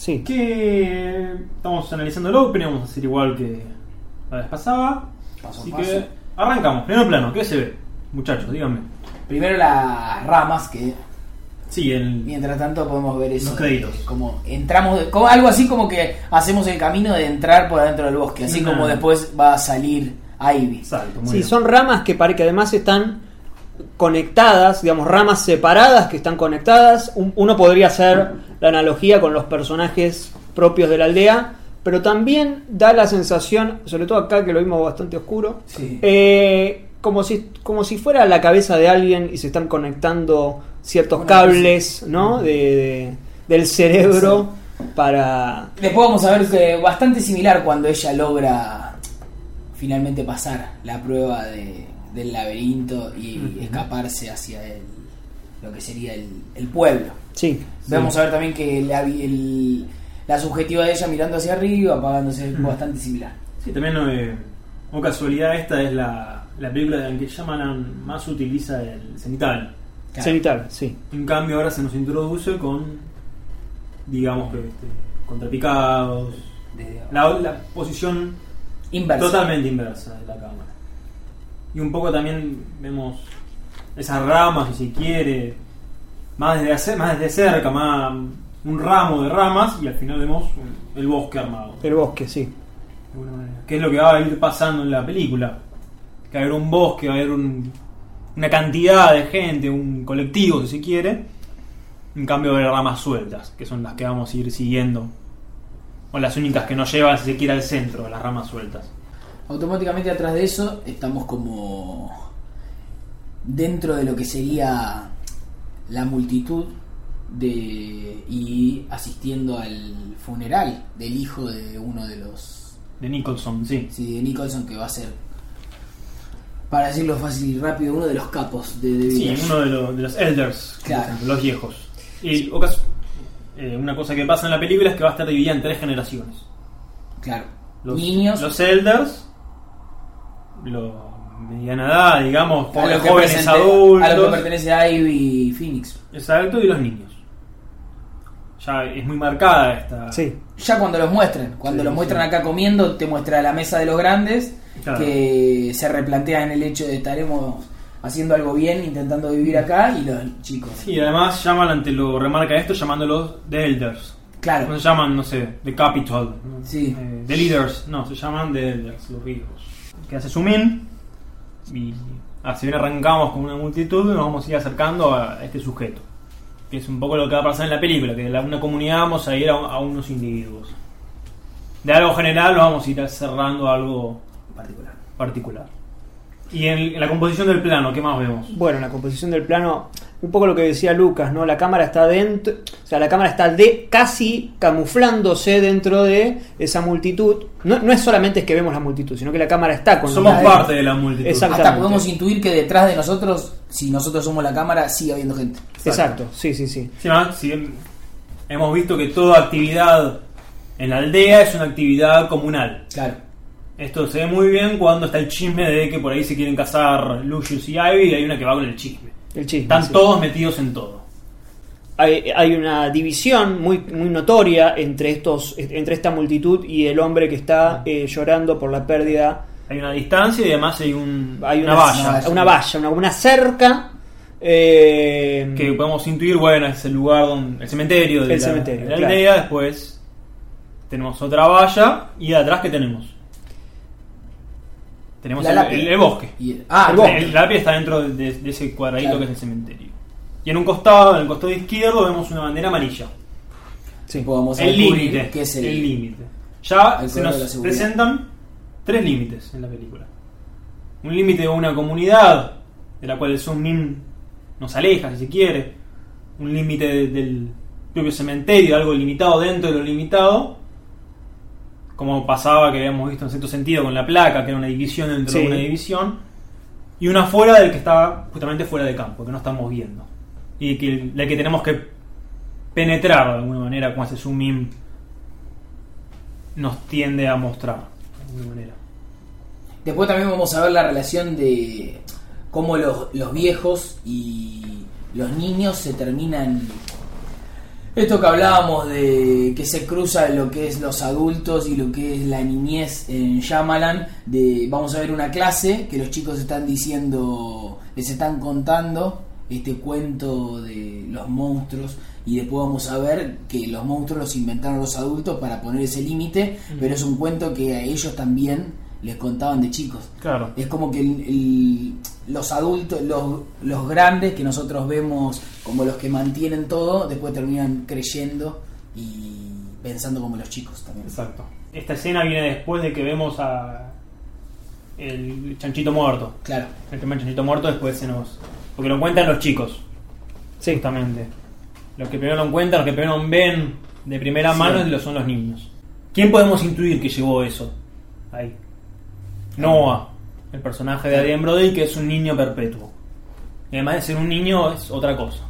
Sí. Que estamos analizando el opening, vamos a hacer igual que la vez pasada. Paso Así paso. que arrancamos. Primer plano, ¿qué se ve? Muchachos, díganme. Primero las ramas que Sí, el. mientras tanto podemos ver eso. Los créditos. de Como entramos, como, algo así como que hacemos el camino de entrar por adentro del bosque, así como después va a salir Ivy. Muy Sí, bien. son ramas que, pare- que además están conectadas, digamos, ramas separadas que están conectadas. Un- uno podría hacer la analogía con los personajes propios de la aldea, pero también da la sensación, sobre todo acá que lo vimos bastante oscuro, Sí. eh, como, si, como si fuera la cabeza de alguien y se están conectando ciertos cables ¿no? de, de- del cerebro para... Después vamos a ver que bastante similar cuando ella logra finalmente pasar la prueba de- del laberinto y escaparse hacia el, lo que sería el, el pueblo. Sí, Vamos a ver también que la, el- la subjetiva de ella mirando hacia arriba, apagándose, es bastante similar. Sí, también, eh, como casualidad, esta es la, la película en que Shyamalan más utiliza el cenital. Claro. cenital, sí. En cambio, ahora se nos introduce con, digamos que, este, contrapicados. De- La, la posición Inversa. totalmente inversa de la cámara. Y un poco también vemos esas ramas, si se quiere, más desde, más desde cerca, más un ramo de ramas, y al final vemos el bosque armado. El bosque, sí. Que es lo que va a ir pasando en la película. Que va a haber un bosque, va a haber un- una cantidad de gente, un colectivo si se quiere. En cambio va a haber ramas sueltas, que son las que vamos a ir siguiendo. O las únicas que nos llevan si se quiere al centro, las ramas sueltas. Automáticamente atrás de eso estamos como dentro de lo que sería la multitud de y asistiendo al funeral del hijo de uno de los De Nicholson, sí. sí, de Nicholson que va a ser para decirlo fácil y rápido uno de los capos de, de Sí, uno de, los- de los elders, Claro. los viejos. Y ocas- eh, una cosa que pasa en la película es que va a estar dividida en tres generaciones. claro Los, niños los elders, los mediana edad, digamos, a lo, que jóvenes presente- adultos. a lo que pertenece a Ivy y Phoenix Exacto, y los niños. Ya es muy marcada esta. Sí. ya cuando los muestren cuando Sí, los muestran sí. acá comiendo te muestra la mesa de los grandes Claro. que se replantean el hecho de estaremos haciendo algo bien intentando vivir acá y los chicos Y además llaman ante lo remarca esto llamándolos The Elders. claro No se llaman, no sé, The Capital. Sí. Eh, the Leaders. No, se llaman The Elders, los viejos. Que hace zoom in. Y ah, si bien arrancamos con una multitud, nos vamos a ir acercando a este sujeto. Que es un poco lo que va a pasar en la película, que de una comunidad vamos a ir a, unos individuos. De algo general nos vamos a ir cerrando a algo particular particular. Y en, en la composición del plano, ¿qué más vemos? Bueno, la composición del plano, un poco lo que decía Lucas, ¿no? La cámara está dentro, o sea, la cámara está de casi camuflándose dentro de esa multitud. No, no es solamente es que vemos la multitud, sino que la cámara está con Somos la- parte de la multitud. Hasta podemos intuir que detrás de nosotros si nosotros somos la cámara sigue habiendo gente Exacto, sí, sí, sí. Sí, bien hemos visto que toda actividad en la aldea es una actividad comunal. claro Esto se ve muy bien cuando está el chisme de que por ahí se quieren casar Lucius y Ivy y hay una que va con el chisme. El chisme. Están sí. todos metidos en todo. hay, hay una división muy, muy notoria entre estos entre esta multitud y el hombre que está eh, llorando por la pérdida Hay una distancia y además hay, un, hay una, una, valla. una valla una, una cerca eh, Que podemos intuir, bueno, es el lugar donde. el cementerio de El la, cementerio, de la claro. aldea. Después tenemos otra valla y de atrás, ¿qué tenemos? Tenemos La el, lápida. el- el bosque. Y- ah El bosque. lápida está dentro de, de ese cuadradito Claro. que es el cementerio. Y en un costado, en el costado izquierdo, vemos una bandera amarilla. sí. Podemos El límite. es el, límite. Ya se nos presentan tres límites en la película. Un límite de una comunidad, de la cual el zoom in nos aleja, si se quiere. Un límite de- del propio cementerio, algo limitado dentro de lo limitado. Como pasaba que habíamos visto en cierto sentido con la placa, que era una división dentro Sí. de una división. Y una fuera del que está justamente fuera de campo, que no estamos viendo. Y que, la que tenemos que penetrar de alguna manera con ese zoom in nos tiende a mostrar de alguna manera. Después también vamos a ver la relación de cómo los, los viejos y los niños se terminan Esto que hablábamos de que se cruza lo que es los adultos y lo que es la niñez en Shyamalan, de vamos a ver una clase que los chicos están diciendo, les están contando este cuento de los monstruos y después vamos a ver que los monstruos los inventaron los adultos para poner ese límite, pero es un cuento que a ellos también les contaban de chicos. Claro. Es como que el- el- los adultos, los, los grandes que nosotros vemos como los que mantienen todo, después terminan creyendo y pensando como los chicos también. Exacto. Esta escena viene después de que vemos a el chanchito muerto. Claro. El primer chanchito muerto después se nos... Porque lo cuentan los chicos, Sí, justamente. Los que primero lo cuentan, los que primero ven de primera Sí. mano lo son los niños. ¿Quién podemos intuir que llevó eso ahí? Noah, el personaje de Adrien Brody, que es un niño perpetuo. Y además de ser un niño, es otra cosa,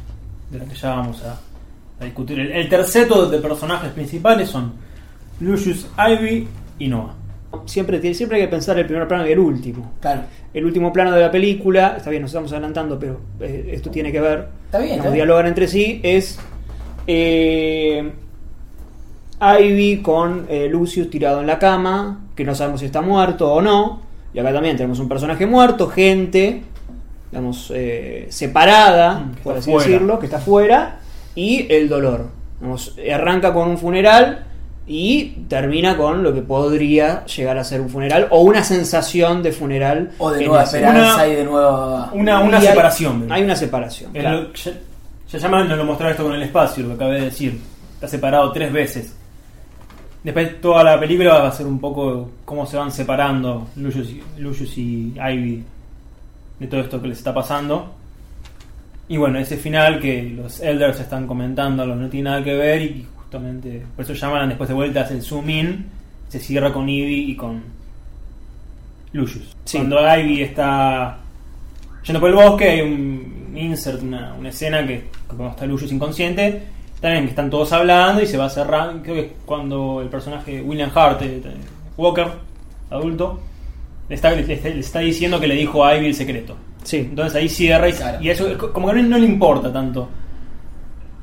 de la que ya vamos a, a discutir. El, el terceto de personajes principales son Lucius Ivy y Noah. siempre, tiene- siempre hay que pensar el primer plano y el último. Claro. El último plano de la película, está bien, nos estamos adelantando, pero eh, esto tiene que ver, Está bien, nos bien. dialogan entre sí, es eh, Ivy con eh, Lucius tirado en la cama, que no sabemos si está muerto o no, y acá también tenemos un personaje muerto, gente, digamos, eh, separada, Mm, por así fuera. decirlo, que está fuera, y el dolor. Digamos, arranca con un funeral y termina con lo que podría llegar a ser un funeral o una sensación de funeral. O de nueva esperanza Una- y de nueva... Una, una Y separación. Hay una separación. Es claro. lo- ya, ya llaman, nos lo mostraron esto con el espacio, lo que acabé de decir. Está separado tres veces. Después toda la película va a ser un poco cómo se van separando Lucius, y- Lucius y Ivy de todo esto que les está pasando. Y bueno, ese final que los elders están comentando no tiene nada que ver y justamente por eso llaman después de vuelta hace el zoom in, se cierra con Ivy y con Lucius. Sí. Cuando Ivy está yendo por el bosque hay un insert, una, una escena que, que está Lucius inconsciente, también que están todos hablando y se va cerrando. Creo que es cuando el personaje William Hart, eh, eh, Walker, adulto, le está, le, está- le está diciendo que le dijo a Ivy el secreto. Sí. Entonces ahí cierra y, Claro. y eso es co- como que no, no le importa tanto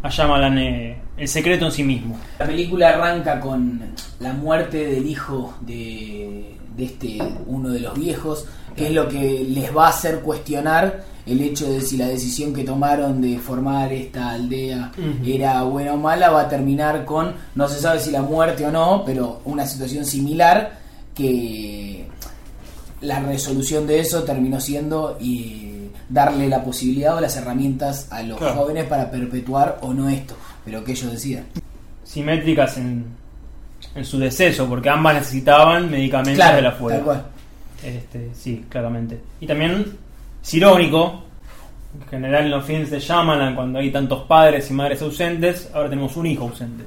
a Shyamalan eh, el secreto en sí mismo. La película arranca con la muerte del hijo de, de este uno de los viejos, que es lo que les va a hacer cuestionar el hecho de si la decisión que tomaron de formar esta aldea era buena o mala, va a terminar con, no se sabe si la muerte o no, pero una situación similar que la resolución de eso terminó siendo y darle la posibilidad o las herramientas a los Claro. jóvenes para perpetuar o no esto, pero que ellos decidan. Simétricas en, en su deceso, porque ambas necesitaban medicamentos Claro, de la cual. Este, sí, claramente. Y también es irónico, en general en los films de Shyamalan, cuando hay tantos padres y madres ausentes, ahora tenemos un hijo ausente.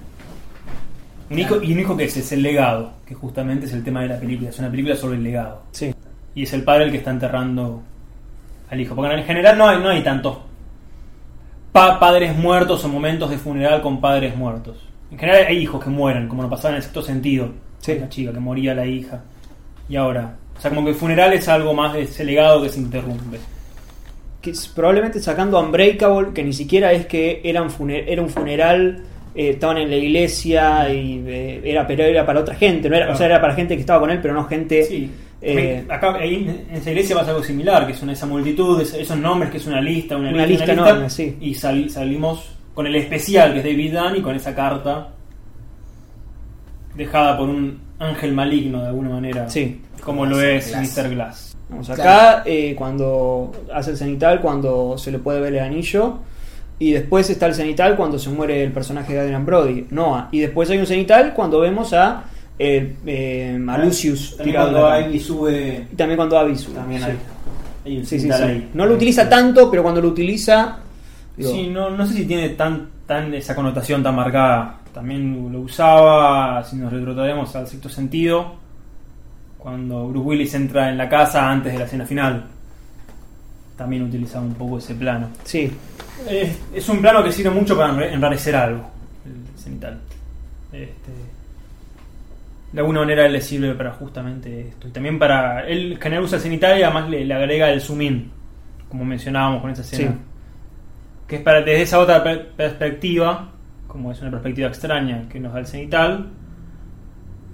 Un hijo, y un hijo que es, es el legado, que justamente es el tema de la película, es una película sobre el legado. Sí. Y es el padre el que está enterrando al hijo. Porque en general no hay, no hay tantos pa- padres muertos o momentos de funeral con padres muertos. En general hay hijos que mueren, como lo pasaba en el sexto sentido. Sí. La chica que moría la hija. Y ahora. O sea, como que el funeral es algo más de ese legado que se interrumpe. que es probablemente sacando Unbreakable, que ni siquiera es que eran funer- era un funeral, eh, estaban en la iglesia y eh, era, pero era para otra gente, no era, o sea, era para gente que estaba con él, pero no gente. Sí. eh, Acá ahí en esa iglesia pasa algo similar, que es una, esa multitud, es- esos nombres que es una lista, una, Una lista, lista una enorme, sí. Y sal- salimos con el especial que es David Dunn y con esa carta dejada por un ángel maligno de alguna manera. Sí. Como lo es Glass. Mr. Glass. Vamos, acá eh, cuando hace el cenital, cuando se le puede ver el anillo. Y después está el cenital cuando se muere el personaje de Adrian Brody, Noah. Y después hay un cenital cuando vemos a, eh, eh, a Lucius También cuando. Ivy sube. Y también cuando Abby sube, También sí. hay. un Sí, sí, sí. ahí. No lo utiliza tanto, pero cuando lo utiliza. digo, Sí, no, no sé si tiene tan, tan esa connotación tan marcada. También lo usaba, si nos retrotraemos al sexto sentido, cuando Bruce Willis entra en la casa antes de la escena final. También utilizaba un poco ese plano. sí, Es, es un plano que sirve mucho para enra- enrarecer algo, el cenital. Este, de alguna manera le sirve para justamente esto. Y también para. Él en general usa el cenital y además le, le agrega el zoom in, como mencionábamos con esa escena. Sí. Que es para desde esa otra per- perspectiva, como es una perspectiva extraña que nos da el cenital,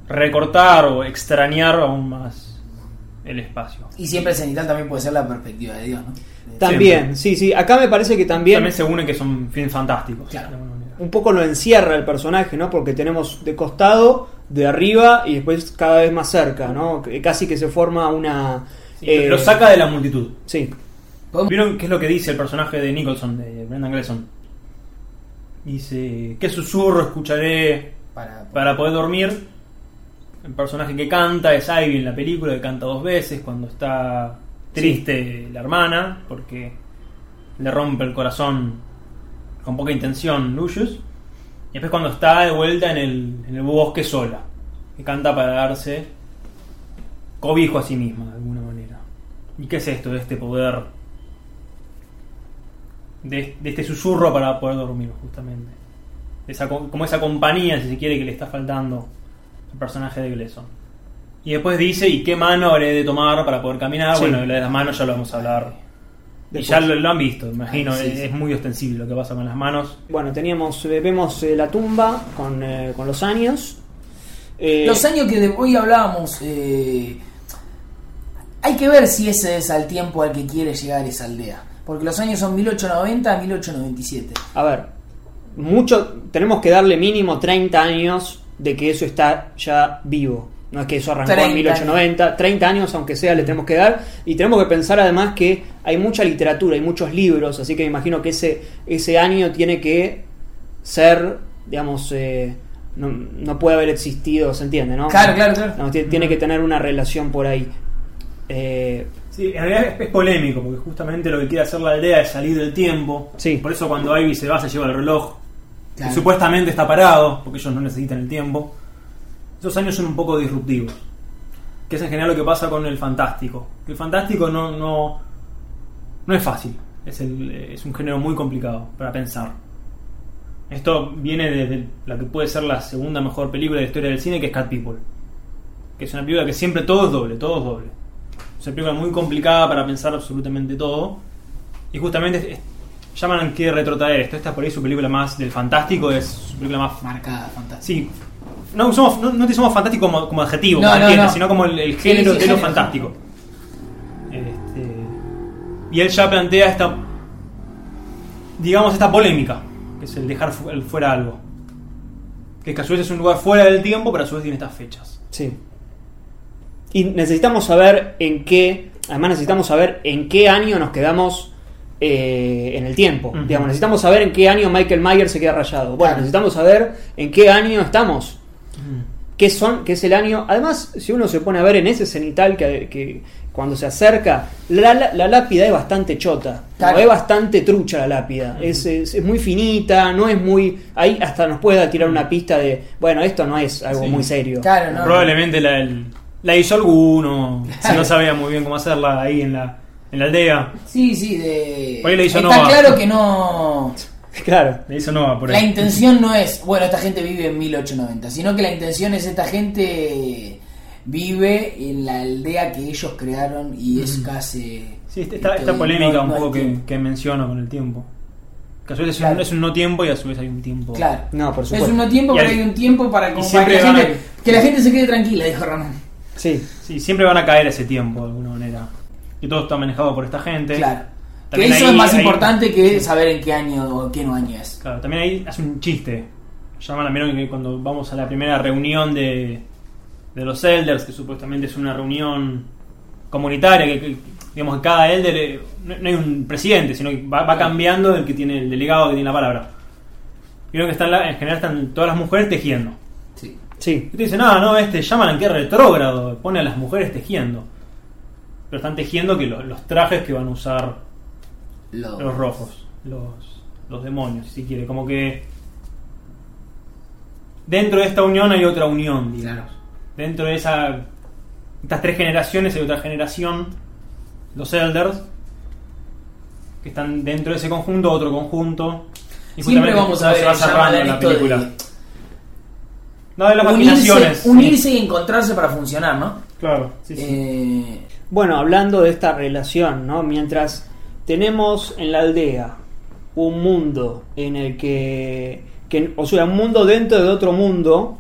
recortar o extrañar aún más el espacio. Y siempre el cenital también puede ser la perspectiva de Dios, ¿no? También, sí, sí. Acá me parece que también, También se une que son fines fantásticos. Claro. un poco lo encierra el personaje, ¿no? Porque tenemos de costado, de arriba y después cada vez más cerca, ¿no? Casi que se forma una... Sí, eh, lo saca de la multitud. Sí, ¿Podemos- ¿Vieron qué es lo que dice el personaje de Nicholson, de Brendan Gleeson? Dice, ¿qué susurro escucharé Para, para poder dormir? El personaje que canta es Ivy en la película, que canta dos veces cuando está triste la hermana, porque le rompe el corazón con poca intención Lucius. Y después cuando está de vuelta en el, en el bosque sola, que canta para darse cobijo a sí misma, de alguna manera. ¿Y qué es esto de este poder? De, de este susurro para poder dormir, justamente. Esa, co- como esa compañía, si se quiere, que le está faltando al personaje de Gleason. Y después dice, ¿y qué mano habré de tomar para poder caminar? Sí. Bueno, lo de las manos ya lo vamos a hablar. Y ya lo, lo han visto, imagino, sí, es, sí. es muy ostensible lo que pasa con las manos. Bueno, teníamos, eh, vemos eh, la tumba con, eh, con los años. Eh, Los años que de hoy hablábamos, eh, hay que ver si ese es al tiempo al que quiere llegar esa aldea. Porque los años son 1890 a 1897. A ver, mucho, tenemos que darle mínimo 30 años de que eso está ya vivo. No es que eso arrancó 30 en 1890, 30 años aunque sea le tenemos que dar. Y tenemos que pensar además que hay mucha literatura, hay muchos libros, así que me imagino que ese, ese año tiene que ser, digamos, eh, no, no puede haber existido, ¿se entiende? ¿no? Claro, claro, claro. No, tiene, tiene que tener una relación por ahí. Eh, Sí, en realidad es, es polémico, porque justamente lo que quiere hacer la aldea es salir del tiempo. Sí. Por eso cuando Ivy se va se lleva el reloj. Supuestamente está parado, porque ellos no necesitan el tiempo. Esos años son un poco disruptivos. Que es en general lo que pasa con el fantástico. El fantástico no, no, no es fácil. Es, el- es un género muy complicado para pensar. Esto viene desde la que puede ser la segunda mejor película de la historia del cine, que es Cat People. Que es una película que siempre todo es doble, todo es doble. Es una película muy complicada para pensar absolutamente todo. Y justamente llaman que retrotraer esto. Esta es por ahí su película más del fantástico, es su película más. Marcada, fantástico. Sí. No, somos, no, no utilizamos fantástico como, como adjetivo, No, no, sino como el, el género sí, de lo fantástico. Este, y él ya plantea esta. Digamos, esta polémica, que es el dejar fu- el fuera algo. Que es que a su vez es un lugar fuera del tiempo, pero a su vez tiene estas fechas. Sí. Y necesitamos saber en qué, además necesitamos saber en qué año nos quedamos eh, en el tiempo. Digamos, necesitamos saber en qué año Michael Myers se queda rayado. Bueno, Claro. necesitamos saber en qué año estamos. ¿Qué son? ¿Qué es el año? Además, si uno se pone a ver en ese cenital que, que cuando se acerca, la, la- la lápida es bastante chota. Claro. Es bastante trucha la lápida. es, es- es muy finita, no es muy. Ahí hasta nos puede tirar una pista de, bueno, esto no es algo Sí. muy serio. Claro, no. Probablemente la, el- la hizo alguno, si no sabía muy bien cómo hacerla ahí en la, en la aldea. Sí, sí, de. Por ahí le hizo Está Nova. claro que no. Claro. Le hizo Nova por La ahí. intención no es, bueno, esta gente vive en 1890, sino que la intención es esta gente vive en la aldea que ellos crearon y es casi. Sí, esta, esta Entonces, polémica no- un no poco que, que menciono con el tiempo. Que a su vez es, un, es un no tiempo y a su vez hay un tiempo. Claro. No, por Es supuesto. un no tiempo, pero hay- hay un tiempo para, como que, la a- gente, que la gente se quede tranquila, dijo Ramón. Sí. Sí, siempre van a caer ese tiempo de alguna manera. Y todo está manejado por esta gente. Claro. Que También eso ahí- es más ahí- importante que saber en qué año o qué no año es. Claro, también ahí hace un chiste. Llaman también que cuando vamos a la primera reunión de, de los elders, que supuestamente es una reunión comunitaria, que, que, digamos que cada elder eh, no, no hay un presidente, sino que va, va cambiando el que tiene el delegado que tiene la palabra. Vieron que están la- en general están todas las mujeres tejiendo. Sí. Sí. Y te dicen, no, no, este llaman a que retrógrado, pone a las mujeres tejiendo. Pero están tejiendo que lo- los trajes que van a usar Lo- los rojos, los, los demonios, si quiere. Como que dentro de esta unión hay otra unión, digamos. Claro. Dentro de esa estas tres generaciones hay otra generación, los elders, que están dentro de ese conjunto, otro conjunto. Y Siempre justamente vamos a se ver va el cerrando la película. No, de las unirse, maquinaciones. sí. unirse y encontrarse para funcionar, ¿no? Claro, sí, sí. Eh, Bueno, hablando de esta relación, ¿no? Mientras tenemos en la aldea un mundo en el que que, o sea, un mundo dentro de otro mundo,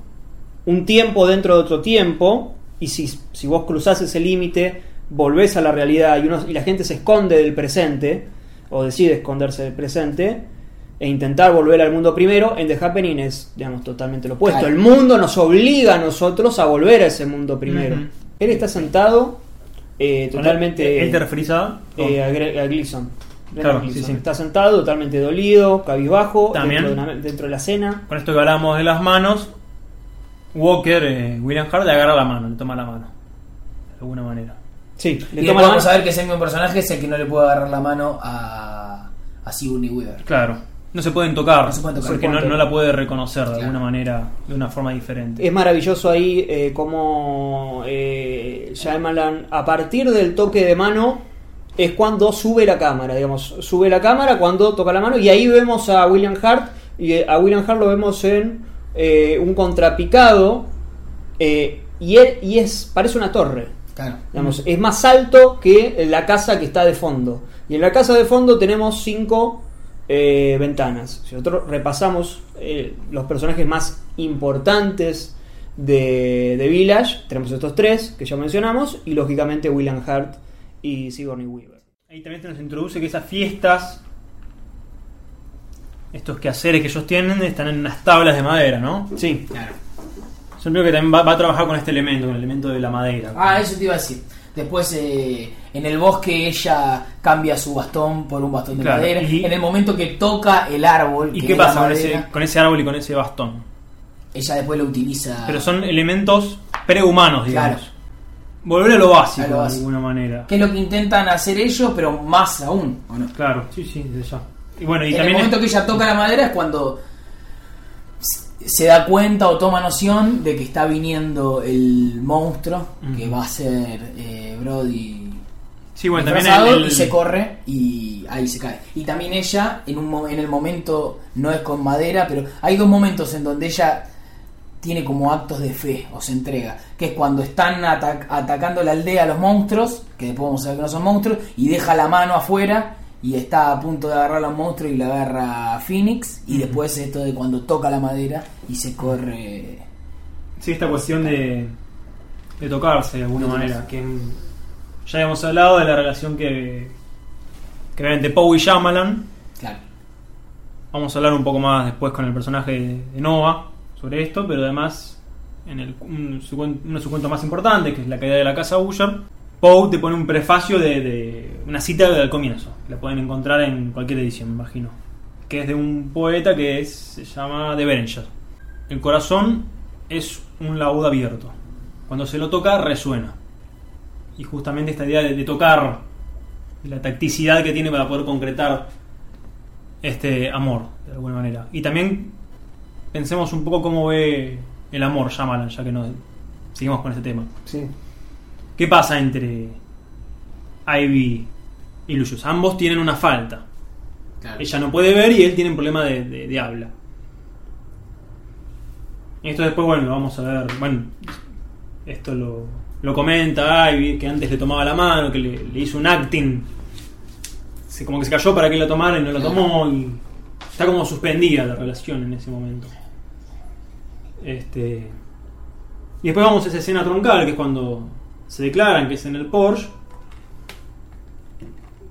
un tiempo dentro de otro tiempo, y si, si vos cruzás ese límite, volvés a la realidad y, uno, y la gente se esconde del presente, o decide esconderse del presente, e intentar volver al mundo primero, en The Happening es, digamos, totalmente lo opuesto. Claro. El mundo nos obliga a nosotros a volver a ese mundo primero. Él está sentado eh, totalmente... ¿Él te referís a? eh, a, Gre- a Gleason. Claro, Gleason. sí, sí. Está sentado, totalmente dolido, cabizbajo, También. Dentro, de una- dentro de la cena. Con esto que hablamos de las manos, Walker, eh, William Hart, le agarra la mano, le toma la mano. De alguna manera. Sí, le y toma vamos mano. a ver que ese mismo personaje es el que no le puede agarrar la mano a, a Sigourney Weaver. Claro. No se pueden tocar, No se pueden tocar. porque no, no la puede reconocer de Claro. alguna manera, de una forma diferente. Es maravilloso ahí eh, como eh, Shyamalan, a partir del toque de mano, es cuando sube la cámara, digamos, sube la cámara cuando toca la mano y ahí vemos a William Hart y eh, a William Hart lo vemos en eh, un contrapicado eh, y él y es parece una torre. Claro. Digamos, es más alto que la casa que está de fondo. Y en la casa de fondo tenemos cinco eh, ventanas. Si nosotros repasamos eh, los personajes más importantes de, de Village, tenemos estos tres que ya mencionamos, y lógicamente William Hart y Sigourney Weaver. Ahí también se nos introduce que esas fiestas, estos quehaceres que ellos tienen, están en unas tablas de madera, ¿no? Sí, Claro. Yo creo que también va, va a trabajar con este elemento, con el elemento de la madera. Ah, eso te iba a decir. Después eh, en el bosque ella cambia su bastón por un bastón de Claro, madera. y- en el momento que toca el árbol, ¿Y que qué es pasa con ese, con ese árbol y con ese bastón? ella después lo utiliza. Pero son elementos prehumanos, digamos. Claro. Volver a lo básico, A lo de alguna manera. Que es lo que intentan hacer ellos, pero más aún. ¿o no? Claro, sí, sí, desde ya. Y bueno, y en el también momento que ella toca la madera es cuando se da cuenta o toma noción de que está viniendo el monstruo que va a ser eh, Brody Sí, bueno, también disfrazado el- el- y se corre y ahí se cae. Y también ella, en, un, en el momento, no es con madera, pero hay dos momentos en donde ella tiene como actos de fe o se entrega, que es cuando están atac- atacando la aldea los monstruos, que después vamos a ver que no son monstruos, y deja la mano afuera y está a punto de agarrar a los monstruos y la agarra a Phoenix, y después esto de cuando toca la madera y se corre... Sí, esta cuestión de, de tocarse de alguna manera. tocarse. Que en- ya habíamos hablado de la relación que, ven entre Poe y Shyamalan. Claro. Vamos a hablar un poco más después con el personaje de, Nova sobre esto, pero además, en el, un, su cuen- uno de sus cuentos más importantes, que es La caída de la casa Usher, Poe te pone un prefacio de, de una cita del comienzo. que La pueden encontrar en cualquier edición, me imagino. Que es de un poeta que es, se llama De Berenger. El corazón es un laúd abierto. Cuando se lo toca, resuena. Y justamente esta idea de, de tocar, y la tacticidad que tiene para poder concretar este amor, de alguna manera. Y también pensemos un poco cómo ve el amor Shyamalan, ya que nos seguimos con este tema. sí. ¿Qué pasa entre Ivy y Lucius? Ambos tienen una falta. claro. Ella no puede ver y él tiene un problema de, de- de habla. Esto después, bueno, lo vamos a ver. Bueno, esto lo, lo comenta Ivy, que antes le tomaba la mano, que le, le hizo un acting. Se- como que se cayó para que lo tomara y no lo tomó. Y está como suspendida la relación en ese momento. Este. Y después vamos a esa escena troncal, que es cuando se declaran que es en el Porsche.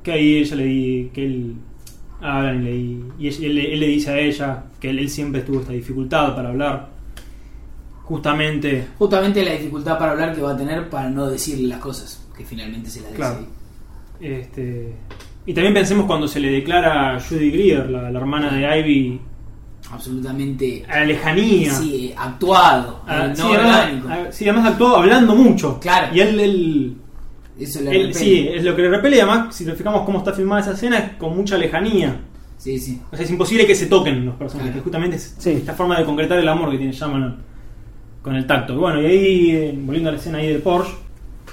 Que ahí ella le di, que él hablan y, le, y él le dice a ella que él, él siempre tuvo esta dificultad para hablar. Justamente, Justamente la dificultad para hablar que va a tener para no decirle las cosas, que finalmente se las dice. Claro. ahí. este, y también pensemos cuando se le declara a Judy Greer, la, la hermana de Ivy, Absolutamente a la lejanía. sí, actuado, a- eh, sí, no además, orgánico. a- sí, además actuó hablando mucho. Claro. Y él, él, Eso le él- repele. sí, es lo que le repele. Y además, si nos fijamos cómo está filmada esa escena, es con mucha lejanía. sí, sí. O sea, es imposible que se toquen los personajes. Claro. Justamente es Sí. esta forma de concretar el amor que tiene Shyamalan con el tacto. Y bueno, y ahí, eh, volviendo a la escena ahí del Porsche,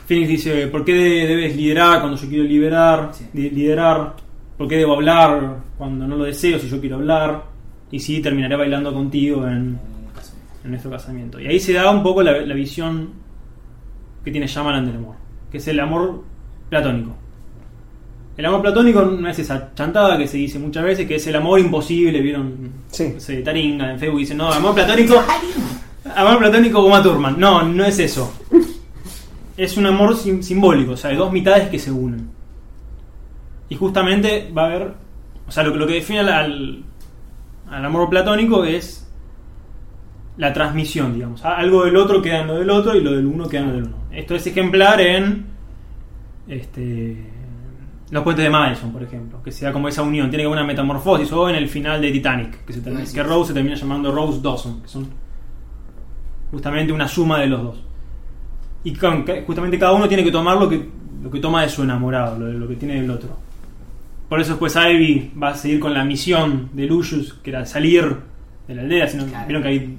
Phoenix dice, ¿por qué de- debes liderar cuando yo quiero liberar? Sí. Liderar, ¿por qué debo hablar cuando no lo deseo si yo quiero hablar? Y sí, terminaré bailando contigo en, en nuestro casamiento. Y ahí se da un poco la, la visión que tiene Shyamalan del amor, que es el amor platónico. El amor platónico no es esa chantada que se dice muchas veces, que es el amor imposible, ¿vieron? Sí. Sé, Taringa en Facebook dice, no, amor platónico, amor platónico como a Thurman. No, no es eso. Es un amor sim- simbólico, o sea, de dos mitades que se unen. Y justamente va a haber, o sea, lo, que- lo que define al, al, al amor platónico es la transmisión, digamos. A- Algo del otro queda en lo del otro y lo del uno queda en lo del uno. Esto es ejemplar en este, los puentes de Madison, por ejemplo, que sea como esa unión, tiene que haber una metamorfosis, o en el final de Titanic, que, se termina- que. Rose se termina llamando Rose Dawson, que son justamente una suma de los dos. Y con- justamente cada uno tiene que tomar lo que, lo que toma de su enamorado, lo, lo que tiene del otro. Por eso después Ivy va a seguir con la misión de Lucius, que era salir de la aldea. Sino, Claro. Vieron que hay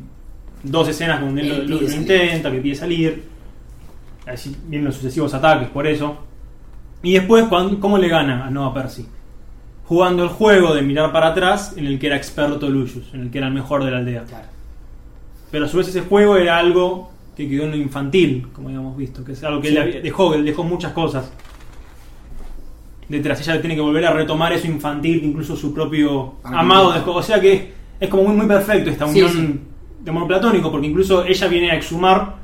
dos escenas donde él, Él lo- intenta, que pide salir. Así vienen los sucesivos ataques por eso. Y después, cuan- ¿cómo le gana a Noah Percy? Jugando el juego de mirar para atrás, en el que era experto Lucius, en el que era el mejor de la aldea. Claro. Pero a su vez ese juego era algo que quedó en lo infantil, como habíamos visto, que es algo que Sí. él dejó, que él dejó muchas cosas. Detrás ella tiene que volver a retomar eso infantil que incluso su propio Ah, amado dejó. O sea que es como muy, muy perfecto esta unión sí. de amor platónico, porque incluso ella viene a exhumar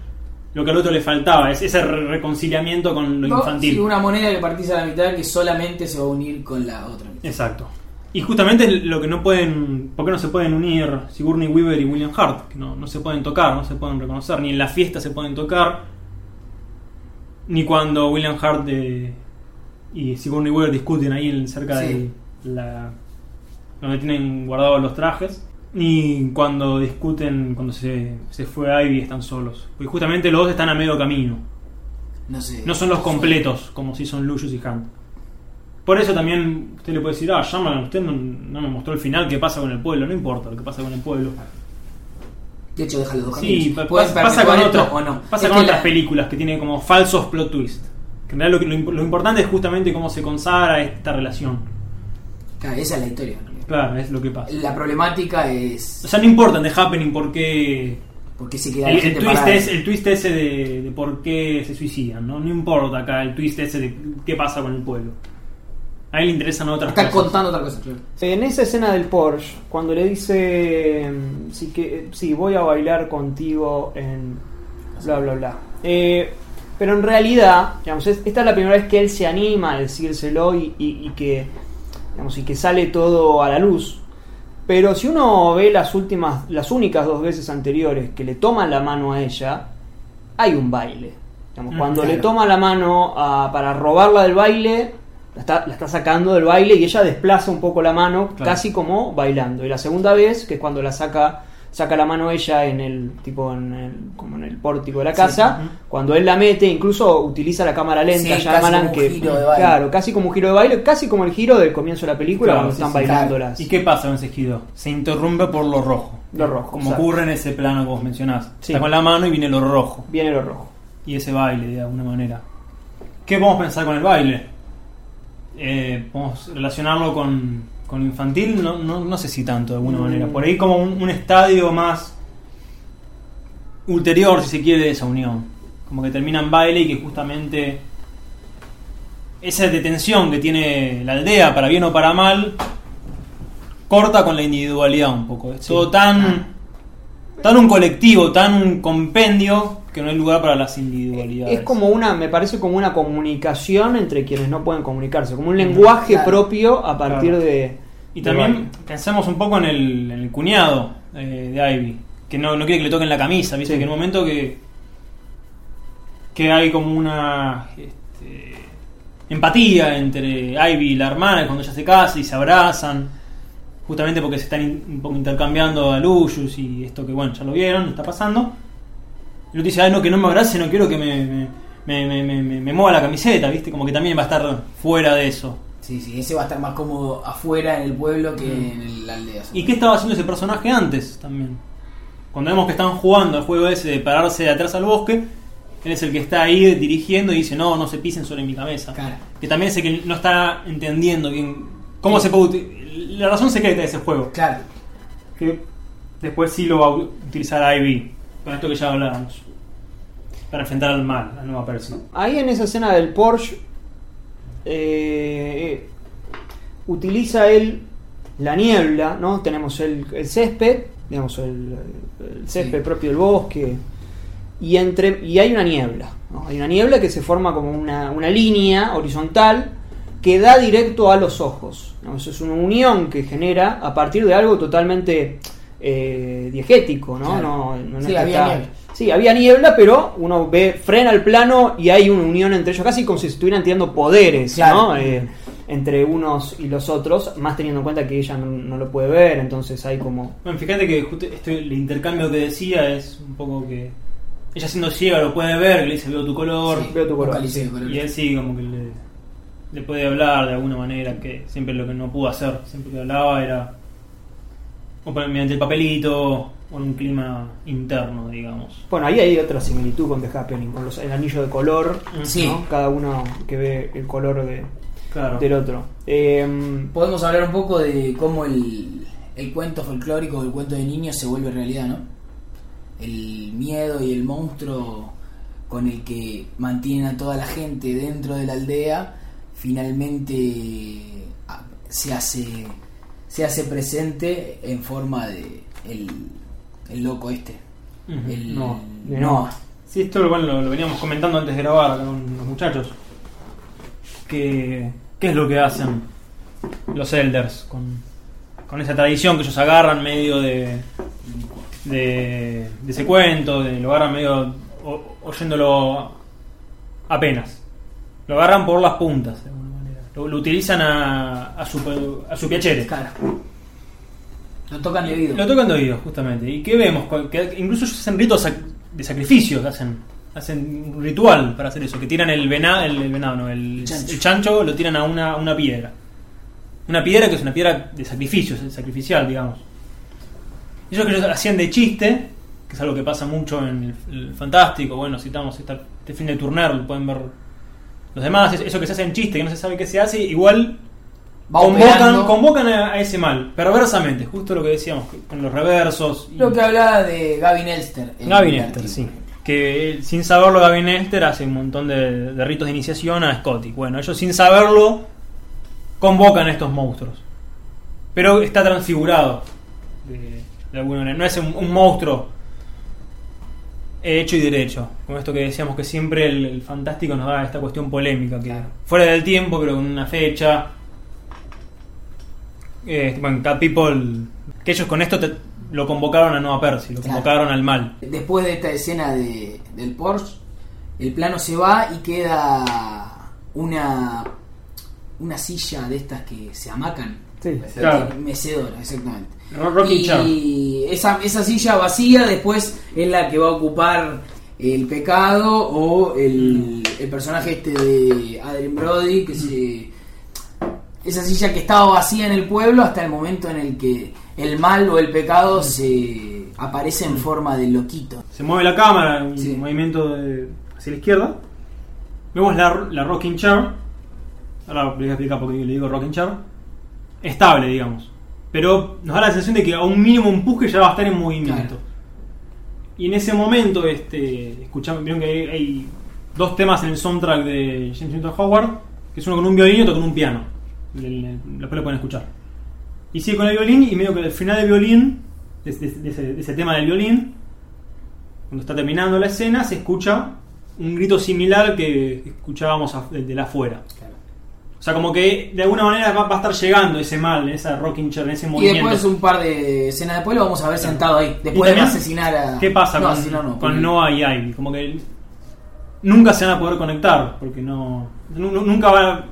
lo que al otro le faltaba, es ese re- reconciliamiento con lo No, infantil. sí, una moneda que partís a la mitad que solamente se va a unir con la otra mitad. Exacto. Y justamente lo que no pueden, ¿por qué no se pueden unir Sigourney Weaver y William Hart? Que no, no se pueden tocar, no se pueden reconocer, ni en la fiesta se pueden tocar, ni cuando William Hart eh, y Sigourney Weaver discuten ahí cerca Sí. de la donde tienen guardados los trajes, ni cuando discuten cuando se, se fue Ivy y están solos. Porque justamente los dos están a medio camino. No sé. No son los completos, como si son Lucius y Hunt. Por eso también usted le puede decir, ah, Shyamalan, usted no, no me mostró el final, qué pasa con el pueblo. No importa lo que pasa con el pueblo. De hecho, deja los dos Sí, caminos. Puedes pasa, pasa con, otras, o no. pasa con otras la- películas que tienen como falsos plot twist. Que en realidad lo, lo lo importante es justamente cómo se consagra esta relación. Claro, esa es la historia. realidad. Claro, es lo que pasa. La problemática es. O sea, no importa en The Happening por qué... ¿Por qué se queda El, el twist parada? es, el twist ese de, de por qué se suicidan, ¿no? No importa acá el twist ese de qué pasa con el pueblo. A él le interesan otras Está cosas. contando otra cosa. claro. En esa escena del Porsche, cuando le dice, sí, que, sí, voy a bailar contigo en bla, bla, bla. Eh, pero en realidad, digamos, es- esta es la primera vez que él se anima a decírselo y, y- y que, digamos, y que sale todo a la luz. Pero si uno ve las últimas, las únicas dos veces anteriores que le toman la mano a ella, hay un baile. Digamos, Mm, cuando claro. le toma la mano a- para robarla del baile, la está, la está sacando del baile y ella desplaza un poco la mano, Claro. casi como bailando. Y la segunda vez, que es cuando la saca, saca la mano ella en el tipo en el, como en el pórtico de la casa, cuando él la mete, incluso utiliza la cámara lenta, Sí, casi como un que giro de baile. claro, casi como un giro de baile, casi como el giro del comienzo de la película Claro, cuando sí, están sí, bailando claro. las ¿Y qué pasa con ese giro? Se interrumpe por lo rojo. Lo rojo, Como exacto. ocurre en ese plano que vos mencionás. Sí. Está con la mano y viene lo rojo. viene lo rojo. Y ese baile, de alguna manera. ¿Qué podemos pensar con el baile? Eh, ¿Podemos relacionarlo con, con infantil? No, no, no sé si tanto, de alguna Mm. manera. Por ahí como un, un estadio más ulterior, si se quiere, de esa unión. Como que termina en baile y que justamente esa detención que tiene la aldea, para bien o para mal, corta con la individualidad un poco. Es Sí. todo tan, tan un colectivo, tan un compendio, que no hay lugar para las individualidades. Es como una, me parece como una comunicación entre quienes no pueden comunicarse, como un lenguaje Claro. propio a partir Claro. de. Y de también pensemos un poco en el, en el cuñado eh, de Ivy, que no, no quiere que le toquen la camisa, ¿viste? Sí. Que en un momento que, que hay como una este, empatía entre Ivy y la hermana cuando ella se casa y se abrazan, justamente porque se están in- un poco intercambiando a Lucius y esto que, bueno, ya lo vieron, está pasando. Y lo dice, ay, no, que no me abrace, no quiero que me, me, me, me- me- me- me mueva la camiseta, ¿viste? Como que también va a estar fuera de eso. Sí, sí, ese va a estar más cómodo afuera en el pueblo que en el- la aldea. ¿Y qué estaba haciendo ese personaje antes también? Cuando vemos que están jugando al juego ese de pararse de atrás al bosque, él es el que está ahí dirigiendo y dice, no, no se pisen sobre mi cabeza. Claro. Que también es el que no está entendiendo bien cómo Sí. se puede La razón secreta de ese juego. Claro. Que después sí lo va a utilizar Ivy. Con esto que ya hablábamos. Para enfrentar al mal, a Nueva Percy. Ahí en esa escena del Porsche, eh, utiliza él la niebla, ¿no? Tenemos el, el césped, digamos, el, el césped Sí. propio del bosque, y, entre, y hay una niebla, ¿no? Hay una niebla que se forma como una, una línea horizontal que da directo a los ojos. ¿no? Eso es una unión que genera a partir de algo totalmente eh, diegético, ¿no? Claro. No, no- no Sí, es que había está- niebla. Sí, había niebla, pero uno ve, frena el plano y hay una unión entre ellos, casi como si estuvieran tirando poderes, Claro. ¿no? Eh, entre unos y los otros, más teniendo en cuenta que ella no, no lo puede ver, entonces hay como... Bueno, fíjate que justo este, el intercambio que decía es un poco que ella siendo ciega lo puede ver, que le dice veo tu color, Sí, veo tu color, sí. y él sí como que le, le puede hablar de alguna manera, que siempre lo que no pudo hacer, siempre que hablaba era o mediante el papelito o en un clima interno, digamos. Bueno, ahí hay otra similitud con The Happening, con los, el anillo de color, Sí. ¿no? Cada uno que ve el color de, Claro. del otro. Eh, Podemos hablar un poco de cómo el, el cuento folclórico, el cuento de niños se vuelve realidad, ¿no? El miedo y el monstruo con el que mantienen a toda la gente dentro de la aldea, finalmente ah, se hace, se hace presente en forma de el, el loco este. El, No. Sí, esto bueno, lo, lo veníamos comentando antes de grabar con los muchachos. Que, ¿Qué es lo que hacen los elders con, con esa tradición que ellos agarran medio de, de, de ese cuento, de, lo agarran medio o- oyéndolo apenas. Lo agarran por las puntas, de alguna manera. Lo, lo utilizan a, a su, a su piacere. Claro. Lo tocan de oído. Lo tocan de oído, justamente. ¿Y qué vemos? Que incluso ellos hacen ritos de sacrificios, hacen, hacen un ritual para hacer eso, que tiran el venado, el, el venado, no, el, Chancho. el chancho lo tiran a una, una piedra. Una piedra que es una piedra de sacrificio, es sacrificial, digamos. Ellos que ellos hacían de chiste, que es algo que pasa mucho en el, el Fantástico, bueno, citamos esta- este fin de Turner, lo pueden ver los demás, es- eso que se hace en chiste, que no se sabe qué se hace, igual Va convocan, convocan a, a ese mal, perversamente, justo lo que decíamos, con los reversos. y- Lo que hablaba de Gavin Elster. Gavin el Elster, sí. Que él, sin saberlo, Gavin Elster hace un montón de, de ritos de iniciación a Scotty. Bueno, ellos sin saberlo convocan a estos monstruos. Pero está transfigurado. De, de alguna manera. No es un, un monstruo hecho y derecho. Con esto que decíamos que siempre el, el fantástico nos da esta cuestión polémica. Que Claro. fuera del tiempo, pero con una fecha. Eh, bueno, Cat People. Que ellos con esto te- lo convocaron a Noah Percy, lo Claro. convocaron al mal. Después de esta escena de, del Porsche, el plano se va y queda una una silla de estas que se amacan. Sí. Claro. Mecedora, exactamente. Y esa, esa silla vacía después es la que va a ocupar el pecado o el, el personaje este de Adrien Brody que se esa silla que estaba vacía en el pueblo hasta el momento en el que el mal o el pecado se aparece en forma de loquito. Se mueve la cámara, un Sí. movimiento de- hacia la izquierda. Vemos la, la rocking chair. Ahora voy a explicar por qué le digo rocking chair. Estable, digamos. Pero nos da la sensación de que a un mínimo empuje ya va a estar en movimiento. Claro. Y en ese momento, este, escuchamos, vieron que hay, hay dos temas en el soundtrack de James Newton Howard, que es uno con un violín y otro con un piano. Después lo pueden escuchar. Y sigue con el violín y medio que al final del violín, de, de- de ese, de ese tema del violín, cuando está terminando la escena, se escucha un grito similar que escuchábamos de la afuera. O sea, como que de alguna manera va, va a estar llegando ese mal, esa rocking chair, en ese Y movimiento. después un par de escenas después lo vamos a ver Claro. sentado ahí. Y Después de asesinar a. ¿Qué pasa no, con, no, con Noah y Ivy? Como que nunca se van a poder conectar, porque no. nu- nu- Nunca va.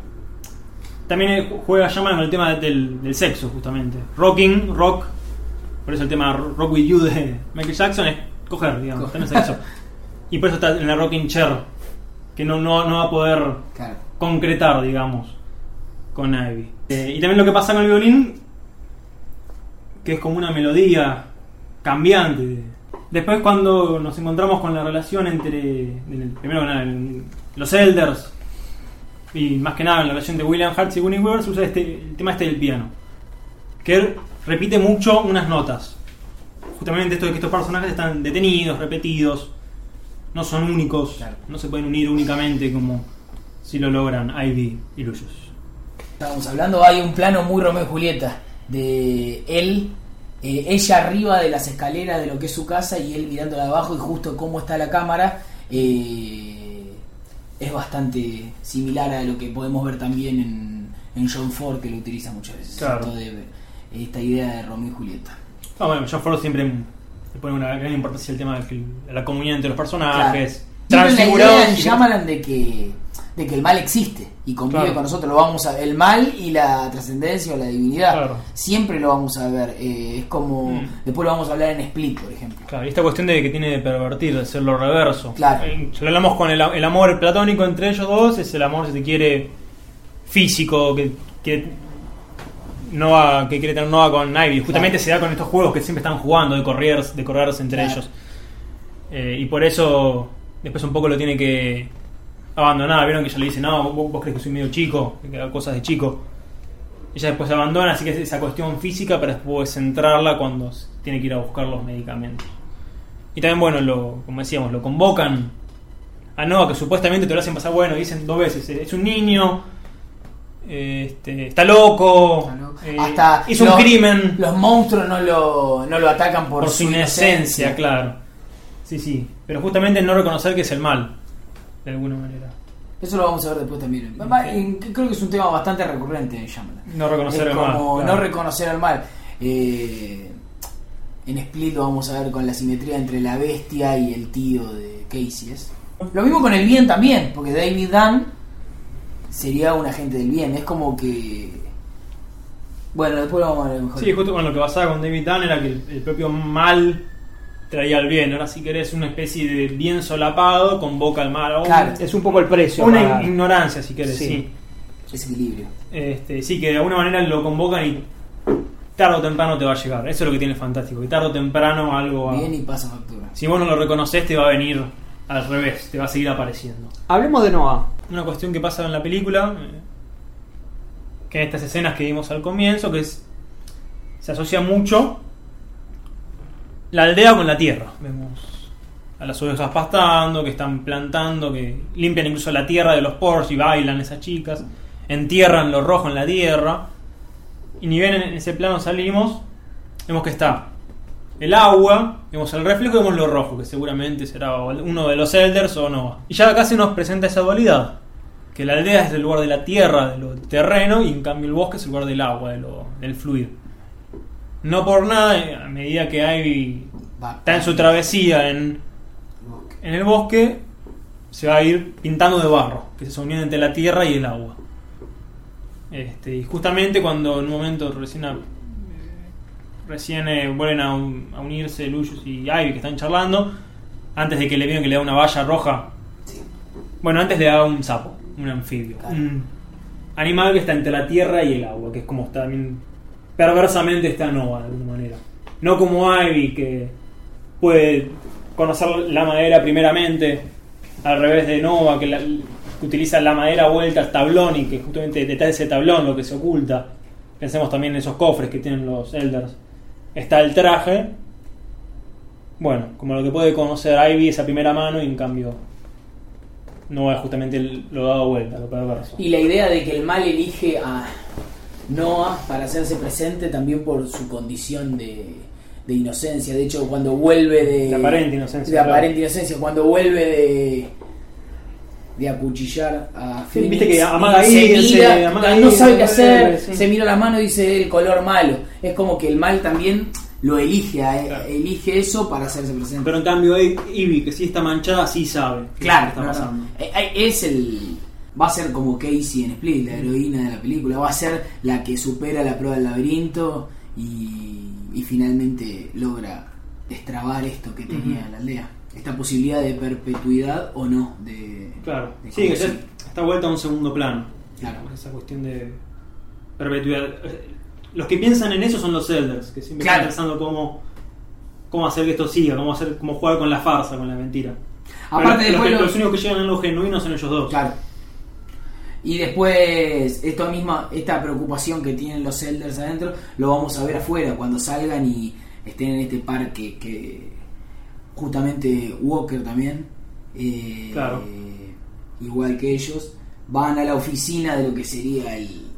También juega llama con el tema del, del sexo, justamente. Rocking, rock. Por eso el tema Rock With You de Michael Jackson es coger, digamos, tener sexo. Y por eso está en la rocking chair, que no, no, no va a poder Claro. concretar, digamos, con Ivy. Eh, y también lo que pasa con el violín, que es como una melodía cambiante. Después cuando nos encontramos con la relación entre, primero los Elders, y más que nada en la relación de William Hart y Winnie Weaver, usa este, el tema este del piano, que repite mucho unas notas. Justamente esto de que estos personajes están detenidos, repetidos, no son únicos, Claro. no se pueden unir únicamente como si lo logran Ivy y Lucius. Estábamos hablando, hay un plano muy Romeo y Julieta de él, eh, ella arriba de las escaleras de lo que es su casa y él mirándola de abajo y justo cómo está la cámara. eh, es bastante similar a lo que podemos ver también en, en John Ford, que lo utiliza muchas veces. Claro. De- esta idea de Romeo y Julieta. Ah, bueno, John Ford siempre le pone una gran importancia al tema de la comunión entre los personajes. La transfigurados, y- Shyamalan de que, de que el mal existe y convive Claro. con nosotros. Lo vamos a el mal y la trascendencia o la divinidad. Claro. Siempre lo vamos a ver. eh, es como. Mm. Después lo vamos a hablar en Split, por ejemplo. Claro, y esta cuestión de que tiene de pervertir, de ser lo reverso. Claro. Eh, si lo hablamos con el, el amor platónico entre ellos dos, es el amor, si se quiere, físico, que, que no va, que quiere tener Noah con Ivy. Justamente Claro. se da con estos juegos que siempre están jugando, de correr, de correrse entre Claro. ellos. Eh, y por eso después un poco lo tiene que abandonar. Vieron que ella le dice, no, vos, vos crees que soy medio chico, que hago cosas de chico. Ella después abandona, así que es esa cuestión física para después centrarla cuando tiene que ir a buscar los medicamentos. Y también, bueno, lo, como decíamos, lo convocan a Noah, que supuestamente te lo hacen pasar bueno, dicen dos veces, eh, es un niño, este, está loco, Está loco. eh, Hasta hizo los- un crimen Los monstruos no lo, no lo atacan por, por, su inocencia, claro. Sí, sí, pero justamente no reconocer que es el mal, de alguna manera. Eso lo vamos a ver después también. En- Creo que es un tema bastante recurrente en Shyamalan. No reconocer Es el mal. claro. no reconocer al mal. Eh, en Split lo vamos a ver con la simetría entre la bestia y el tío de Casey. ¿es? Lo mismo con el bien también, porque David Dunn sería un agente del bien. Es como que. Bueno, después lo vamos a ver mejor. Sí, justo con lo que pasaba con David Dunn era que el, el propio mal traía el bien. Ahora, si querés una especie de bien solapado, convoca al mal. O un- Claro. Es un poco el precio. Una para- ignorancia, si querés, Sí. sí. Ese equilibrio. Este, sí, que de alguna manera lo convocan y tarde o temprano te va a llegar. Eso es lo que tiene fantástico. Que tarde o temprano algo va. Bien y pasa factura. Si vos no lo reconoces, te va a venir al revés, te va a seguir apareciendo. Hablemos de Noah. Una cuestión que pasa en la película, que en estas escenas que vimos al comienzo, que es. se asocia mucho la aldea con la tierra. Vemos a las ovejas pastando, que están plantando, que limpian incluso la tierra de los poros y bailan esas chicas, entierran lo rojo en la tierra. Y ni bien en ese plano salimos, vemos que está el agua, vemos el reflejo y vemos lo rojo, que seguramente será uno de los elders o no. Y ya acá se nos presenta esa dualidad, que la aldea es el lugar de la tierra, de lo terreno, y en cambio el bosque es el lugar del agua, de lo, del fluido. No por nada, eh, a medida que Ivy Va- está en su travesía en, en el bosque, se va a ir pintando de barro, que esa unión entre la tierra y el agua. Este, y justamente cuando en un momento recién, a- recién eh, vuelven a, un- a unirse Lucius y Ivy que están charlando, antes de que le vean que le da una valla roja, Sí. bueno, antes le da un sapo, un anfibio, Claro. un animal que está entre la tierra y el agua, que es como está también perversamente está Nova de alguna manera. No como Ivy que puede conocer la madera primeramente, al revés de Nova que, utiliza la madera vuelta al tablón y que justamente detrás de ese tablón lo que se oculta. Pensemos también en esos cofres que tienen los Elders. Está el traje. Bueno, como lo que puede conocer Ivy esa primera mano y en cambio no es justamente lo dado vuelta, lo perverso. Y la idea de que el mal elige a Noah para hacerse presente también por su condición de, de inocencia. De hecho, cuando vuelve de. De aparente inocencia, De claro. aparente inocencia. Cuando vuelve de. de acuchillar a Sí, Phoenix, viste que amaga se se amaga no ahí, sabe qué hacer, sí. se mira la mano y dice el color malo. Es como que el mal también lo elige, a- Claro. elige eso para hacerse presente. Pero en cambio Ivy, que sí está manchada, sí sabe qué Claro, está no, no. pasando. Eh, eh, Es el. Va a ser como Casey en Split, la heroína de la película. Va a ser la que supera la prueba del laberinto y, y finalmente logra destrabar esto que tenía la aldea. Esta posibilidad de perpetuidad o no. De, Claro, de sí, que ya está vuelta a un segundo plano. Claro. Esa cuestión de perpetuidad. Los que piensan en eso son los Elders, que siempre Claro. están pensando cómo, cómo hacer que esto siga, cómo, hacer, cómo jugar con la farsa, con la mentira. Aparte, los, después que- los- los únicos que llegan a lo genuino son ellos dos. Claro. Y después, esto misma, esta preocupación que tienen los Elders adentro, lo vamos a ver afuera, cuando salgan y estén en este parque que justamente Walker también, eh, Claro. igual que ellos, van a la oficina de lo que sería el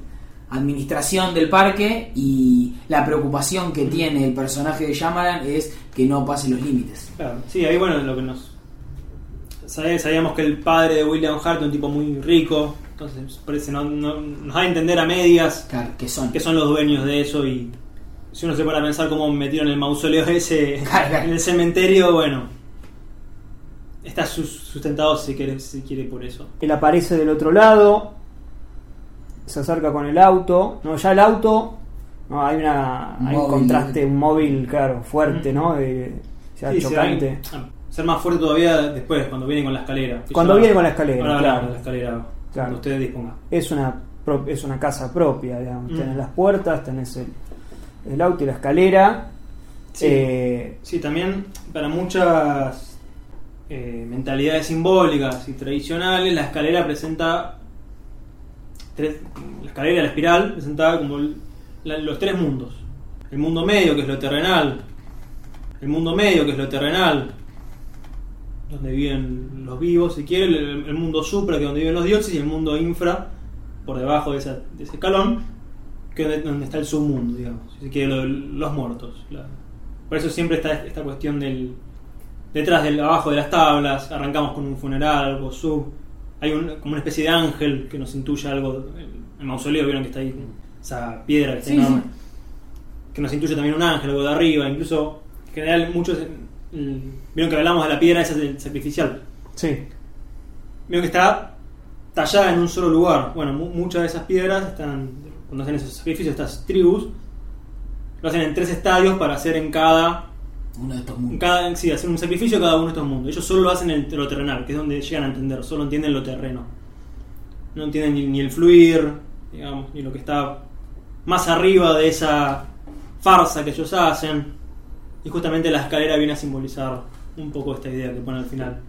administración del parque y la preocupación que tiene el personaje de Shyamalan es que no pase los límites. Claro, sí, ahí bueno, lo que nos. Sabíamos que el padre de William Hart un tipo muy rico, entonces parece no, no- nos da a entender a medias Claro, que son. que son los dueños de eso y si uno se pone a pensar cómo metieron el mausoleo ese Claro, claro. en el cementerio, bueno, está sus- sustentado si quiere, si quiere por eso. Él aparece del otro lado, se acerca con el auto. No, ya el auto, no, hay, una, hay un contraste, un móvil, claro, fuerte, ¿no? De, se va chocante. ser más fuerte todavía después, cuando viene con la escalera. Cuando ya- viene con la escalera, ahora claro. la escalera, Claro. Es una, es una casa propia, digamos. Mm. Tenés las puertas, tenés el, el auto y la escalera. Sí. Eh, Sí, también para muchas eh, mentalidades simbólicas y tradicionales, la escalera presenta. tres- la escalera, la espiral, presenta como el- la- los tres mundos: el mundo medio, que es lo terrenal, el mundo medio, que es lo terrenal, donde viven los vivos, si quiere, el, el mundo supra, que es donde viven los dioses, y el mundo infra, por debajo de, esa- de ese escalón, que es donde, donde está el submundo, digamos, si se quiere, lo- los muertos. la- por eso siempre está esta cuestión del. Detrás del abajo de las tablas, arrancamos con un funeral, algo sub. Hay un- como una especie de ángel que nos intuye algo. El, el mausoleo, vieron que está ahí, esa piedra que está Sí, enorme. sí. Que nos intuye también un ángel, algo de arriba. Incluso, en general, muchos. Vieron que hablamos de la piedra esa del sacrificial. sí. Vieron que está tallada en un solo lugar. Bueno, mu- muchas de esas piedras están. Cuando hacen esos sacrificios, estas tribus, lo hacen en tres estadios para hacer en cada Uno de estos en mundos. cada, sí, hacer un sacrificio cada uno de estos mundos. Ellos solo lo hacen en lo terrenal, que es donde llegan a entender, solo entienden lo terreno. No entienden ni, ni el fluir, digamos, ni lo que está más arriba de esa farsa que ellos hacen. Y justamente la escalera viene a simbolizar un poco esta idea que pone al final.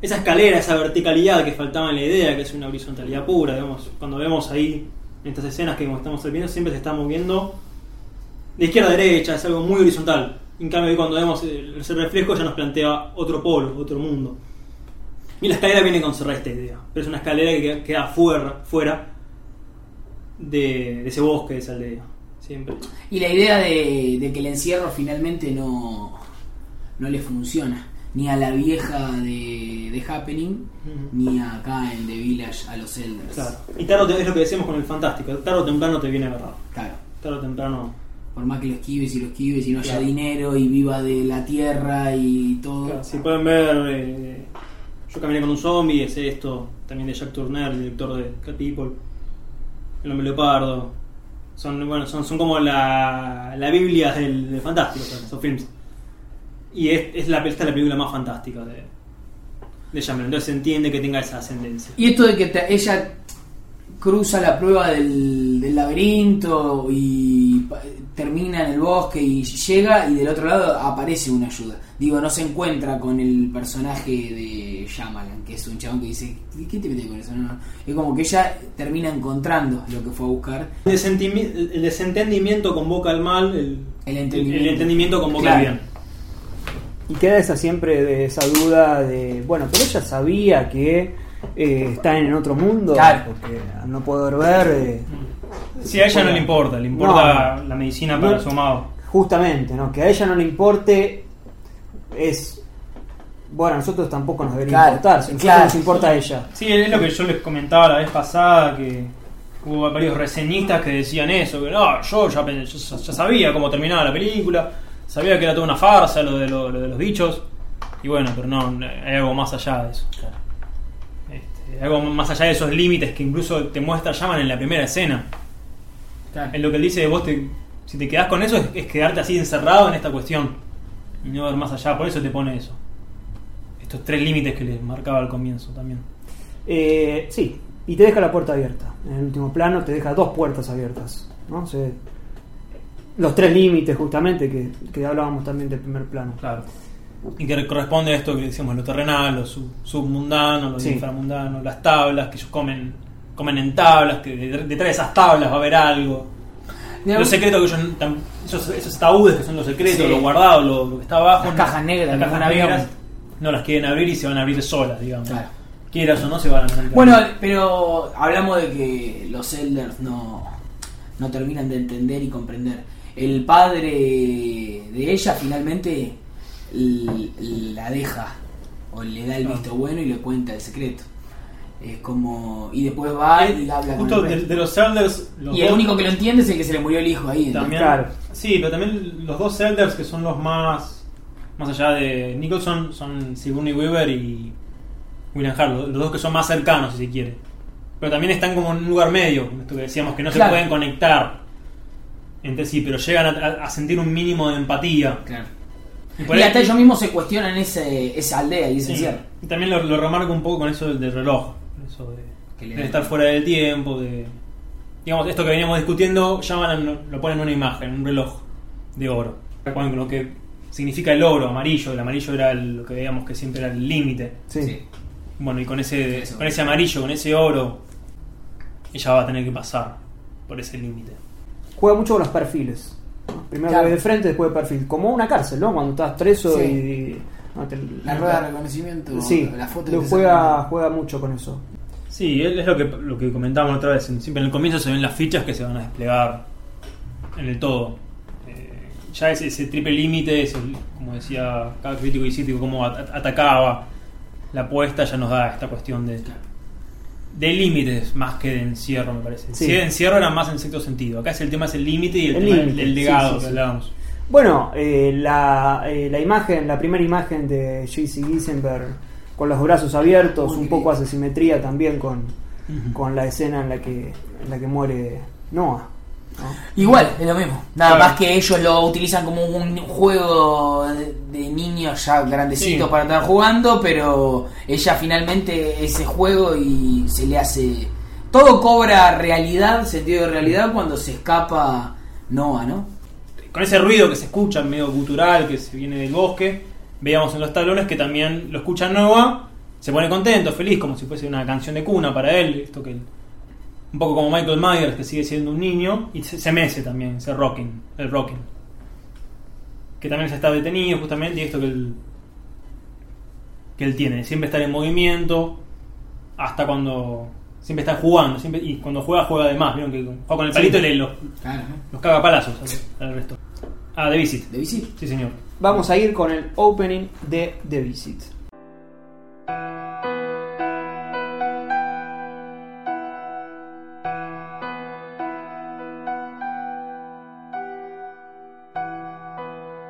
Esa escalera, esa verticalidad que faltaba en la idea, que es una horizontalidad pura, digamos, cuando vemos ahí en estas escenas que estamos viendo, siempre se está moviendo de izquierda a derecha, es algo muy horizontal. En cambio, cuando vemos ese reflejo ya nos plantea otro polo, otro mundo. Y la escalera viene con cerrar esta idea, pero es una escalera que queda fuera, fuera de, de ese bosque, de esa aldea. Siempre. Y la idea de, de que el encierro finalmente no, no le funciona. Ni a la vieja de, de Happening, Ujú. ni acá en The Village a los Elders. Claro. Y tarde es lo que decíamos con el fantástico, tarde o temprano te viene agarrado. Claro. Tarde o temprano. Por más que lo esquives y lo esquives y no haya dinero y viva de la tierra y todo. Claro, si pueden ver, eh, yo caminé con un zombie, es esto, también de Jack Turner, el director de Cat People, El hombre leopardo. Son, bueno, son, son como la, la Biblia del, fantástico, son esos films. Y es, es la, esta es la película más fantástica de, de Shyamalan, entonces se entiende que tenga esa ascendencia. Y esto de que te- ella cruza la prueba del, del laberinto y termina en el bosque y llega y del otro lado aparece una ayuda. Digo, no se encuentra con el personaje de Shyamalan, que es un chabón que dice, ¿qué te metes con eso? No, no. Es como que ella termina encontrando lo que fue a buscar. El, desentendimiento convoca al mal, el, El entendimiento. el entendimiento convoca Claro. al bien. Y queda esa siempre de esa duda de, bueno, pero ella sabía que eh, está en otro mundo, Claro. porque al no poder ver, eh, Sí, a ella no le importa, le importa No. la medicina para No. su amado. justamente, ¿no? Que a ella no le importe es, bueno, a nosotros tampoco nos debería Claro, importar, si nosotros claro. nos importa a ella. Sí, es lo que yo les comentaba la vez pasada, que hubo varios reseñistas que decían eso, que no, yo ya, yo ya sabía cómo terminaba la película, sabía que era toda una farsa lo de, lo, lo de los bichos, y bueno, pero no, hay algo más allá de eso. Este, algo más allá de esos límites que incluso te muestra llaman en la primera escena. En lo que él dice, vos te, si te quedás con eso es, es quedarte así encerrado en esta cuestión y no ver más allá, por eso te pone eso. Estos tres límites que les marcaba al comienzo también. Eh, sí, y te deja la puerta abierta. En el último plano te deja dos puertas abiertas. ¿no? Se- los tres límites, justamente, que, que hablábamos también del primer plano. Claro. Y que corresponde a esto que decíamos, lo terrenal, lo sub- submundano, lo Sí. inframundano, las tablas, que ellos comen comen en tablas, que de- detrás de esas tablas va a haber algo. Los secretos que ellos, tam- esos, esos taúdes que son los secretos, Sí. lo guardado, lo, lo que está abajo. Las no- cajas negras las cajas negras, abrir. no las quieren abrir y se van a abrir solas, digamos. Claro. quieras o no, se van a que Bueno, abrir. pero hablamos de que los elders no, no terminan de entender y comprender. El padre de ella finalmente la deja o le da el Ah. visto bueno y le cuenta el secreto. Es como. Y después va y habla con Justo el de, de los Elders. los Y el dos- único que lo entiende es el que se le murió el hijo ahí. También, Claro. Sí, pero también los dos Elders que son los más. Más allá de Nicholson, son Sigourney Weaver y William Hart, los los dos que son más cercanos, si se quiere. Pero también están como en un lugar medio, esto que decíamos, que no Claro. se pueden conectar entre sí, pero llegan a, sentir un mínimo de empatía. Claro. Y Y hasta ellos mismos se cuestionan ese, esa aldea y ese Sí. Y también lo, lo remarco un poco con eso del, del reloj, eso de, Que le de da- estar fuera del tiempo, de digamos esto que veníamos discutiendo, llaman a- lo ponen en una imagen, un reloj de oro, con lo que significa el oro amarillo, el amarillo era el- lo que veíamos que siempre era el límite. Sí. Sí. Bueno, y con ese Eso. con ese amarillo, con ese oro, ella va a tener que pasar por ese límite. Juega mucho con los perfiles. Primero Claro. de frente, después de perfil. Como una cárcel, ¿no? Cuando estás preso Sí. y. no, te- La rueda de reconocimiento, Sí, la foto lo juega, juega mucho con eso. Sí, es es lo que, lo que comentábamos otra vez. Siempre en el comienzo se ven las fichas que se van a desplegar en el todo. Eh, ya ese, ese triple límite, ese, como decía cada crítico y crítico, cómo at- atacaba la apuesta, ya nos da esta cuestión de, de límites más que de encierro, me parece. Sí. Si de encierro era más en cierto sentido. Acá es el tema es el límite y el, El tema límite, del sí, legado sí, que sí. hablábamos. Bueno, eh, la, eh, la imagen, la primera imagen de J.C. Gisenberg con los brazos abiertos, Muy un poco hace simetría también con, con la escena en la que, en la que muere Noah. ¿no? Igual, es lo mismo. Nada Claro. más que ellos lo utilizan como un juego de, de niños ya grandecitos Sí. para estar jugando, pero ella finalmente ese juego y se le hace... Todo cobra realidad, sentido de realidad cuando se escapa Noah, ¿no? Con ese ruido que se escucha medio gutural que se viene del bosque, veíamos en los talones que también lo escucha Nova, se pone contento, feliz, como si fuese una canción de cuna para él, esto que un poco como Michael Myers que sigue siendo un niño y se, mece también, ese rocking, el rocking. Que también se está detenido justamente y esto que él que él tiene, siempre estar en movimiento hasta cuando siempre están jugando, siempre, y cuando juega, juega de más. ¿vieron? Que juega con el palito y le los, claro. los caga palazos al, resto. Ah, The Visit. The Visit. Sí, señor. Vamos a ir con el opening de The Visit.